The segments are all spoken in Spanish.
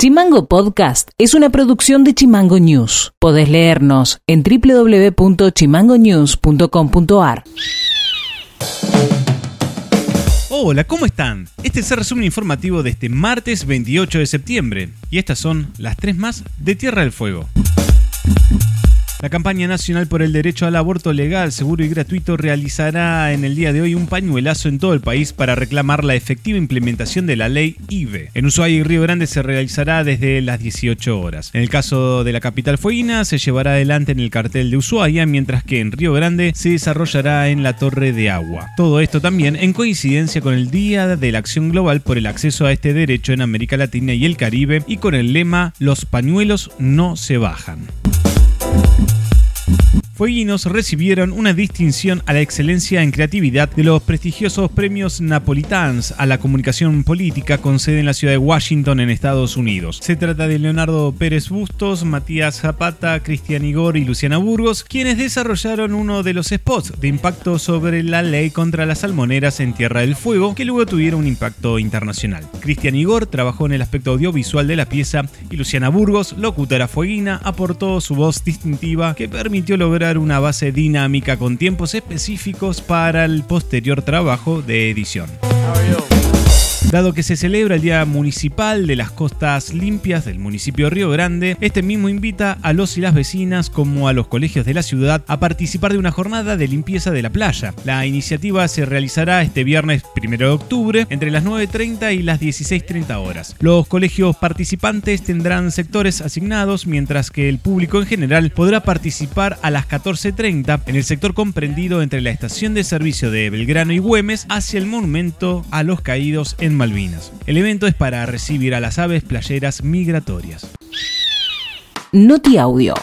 Chimango Podcast es una producción de Chimango News. Podés leernos en www.chimangonews.com.ar. Hola, ¿cómo están? Este es el resumen informativo de este martes 28 de septiembre y estas son las tres más de Tierra del Fuego. La campaña nacional por el derecho al aborto legal, seguro y gratuito realizará en el día de hoy un pañuelazo en todo el país para reclamar la efectiva implementación de la ley IVE. En Ushuaia y Río Grande se realizará desde las 18 horas. En el caso de la capital fueguina se llevará adelante en el cartel de Ushuaia, mientras que en Río Grande se desarrollará en la Torre de Agua. Todo esto también en coincidencia con el Día de la Acción Global por el acceso a este derecho en América Latina y el Caribe y con el lema Los pañuelos no se bajan. Mm-hmm. Fueguinos recibieron una distinción a la excelencia en creatividad de los prestigiosos premios Napolitans a la comunicación política con sede en la ciudad de Washington en Estados Unidos. Se trata de Leonardo Pérez Bustos, Matías Zapata, Cristian Igor y Luciana Burgos, quienes desarrollaron uno de los spots de impacto sobre la ley contra las salmoneras en Tierra del Fuego, que luego tuvieron un impacto internacional. Cristian Igor trabajó en el aspecto audiovisual de la pieza y Luciana Burgos, locutora fueguina, aportó su voz distintiva que permitió lograr una base dinámica con tiempos específicos para el posterior trabajo de edición. Dado que se celebra el Día Municipal de las Costas Limpias del municipio Río Grande, este mismo invita a los y las vecinas como a los colegios de la ciudad a participar de una jornada de limpieza de la playa. La iniciativa se realizará este viernes 1 de octubre entre las 9.30 y las 16.30 horas. Los colegios participantes tendrán sectores asignados, mientras que el público en general podrá participar a las 14.30 en el sector comprendido entre la estación de servicio de Belgrano y Güemes hacia el monumento a los caídos en Malvinas. El evento es para recibir a las aves playeras migratorias. Noti Audio.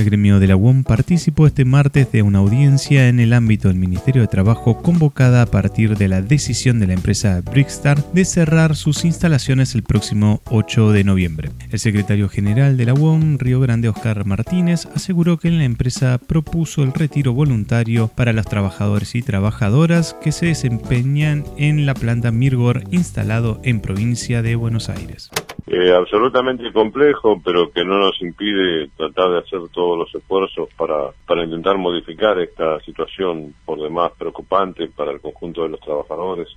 El gremio de la UOM participó este martes de una audiencia en el ámbito del Ministerio de Trabajo convocada a partir de la decisión de la empresa Brickstar de cerrar sus instalaciones el próximo 8 de noviembre. El secretario general de la UOM, Río Grande, Oscar Martínez, aseguró que la empresa propuso el retiro voluntario para los trabajadores y trabajadoras que se desempeñan en la planta Mirgor instalado en provincia de Buenos Aires. Eh, absolutamente complejo, pero que no nos impide tratar de hacer todos los esfuerzos para, para intentar modificar esta situación por demás preocupante para el conjunto de los trabajadores,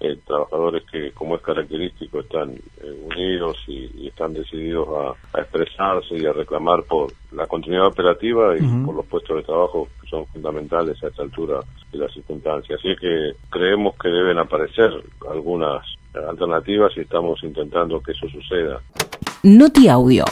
eh, trabajadores que, como es característico, están eh, unidos y, están decididos a, expresarse y a reclamar por la continuidad operativa y por los puestos de trabajo que son fundamentales a esta altura de las circunstancias. Así que creemos que deben aparecer algunas alternativas y estamos intentando que eso suceda. Noti Audio.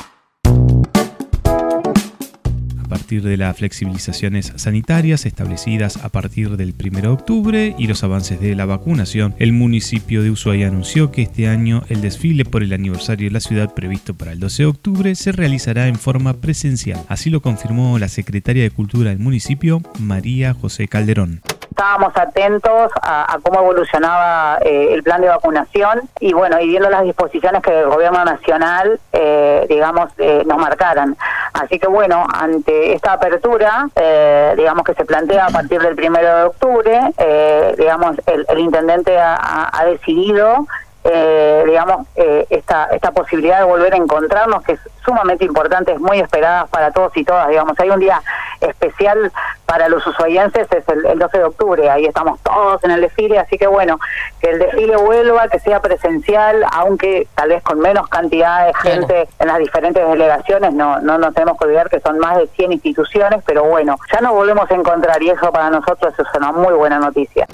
A partir de las flexibilizaciones sanitarias establecidas a partir del 1 de octubre y los avances de la vacunación, el municipio de Ushuaia anunció que este año el desfile por el aniversario de la ciudad previsto para el 12 de octubre se realizará en forma presencial. Así lo confirmó la secretaria de Cultura del municipio, María José Calderón estábamos atentos a, cómo evolucionaba eh, el plan de vacunación y bueno, y viendo las disposiciones que el gobierno nacional, eh, digamos, eh, nos marcaran. Así que bueno, ante esta apertura, digamos que se plantea a partir del primero de octubre, digamos, el, intendente ha decidido eh, digamos, eh, esta, esta posibilidad de volver a encontrarnos, que es sumamente importante, es muy esperada para todos y todas, digamos. Hay un día especial para los usuarienses, es el, 12 de octubre, ahí estamos todos en el desfile, así que bueno, que el desfile vuelva, que sea presencial, aunque tal vez con menos cantidad de gente en las diferentes delegaciones, no, no nos tenemos que olvidar que son más de 100 instituciones, pero bueno, ya nos volvemos a encontrar y eso para nosotros es una muy buena noticia.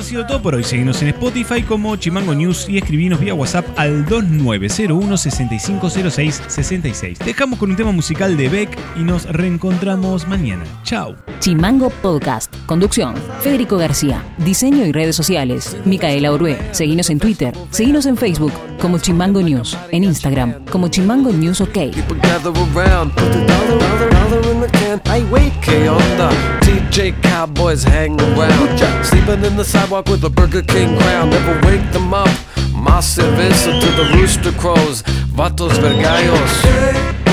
Esto ha sido todo por hoy. Seguimos en Spotify como Chimango News y escribinos vía WhatsApp al 2901 6506 66. Dejamos con un tema musical de Beck y nos reencontramos mañana. Chao. Chimango Podcast. Conducción. Federico García. Diseño y redes sociales. Micaela Orué. Seguinos en Twitter. Seguinos en Facebook como Chimango News. En Instagram como Chimango News OK. TJ Cowboys hang around. Sleeping in the sidewalk with a Burger King crown. Never wake them up. Más cerveza to the rooster crows. Vatos vergallos.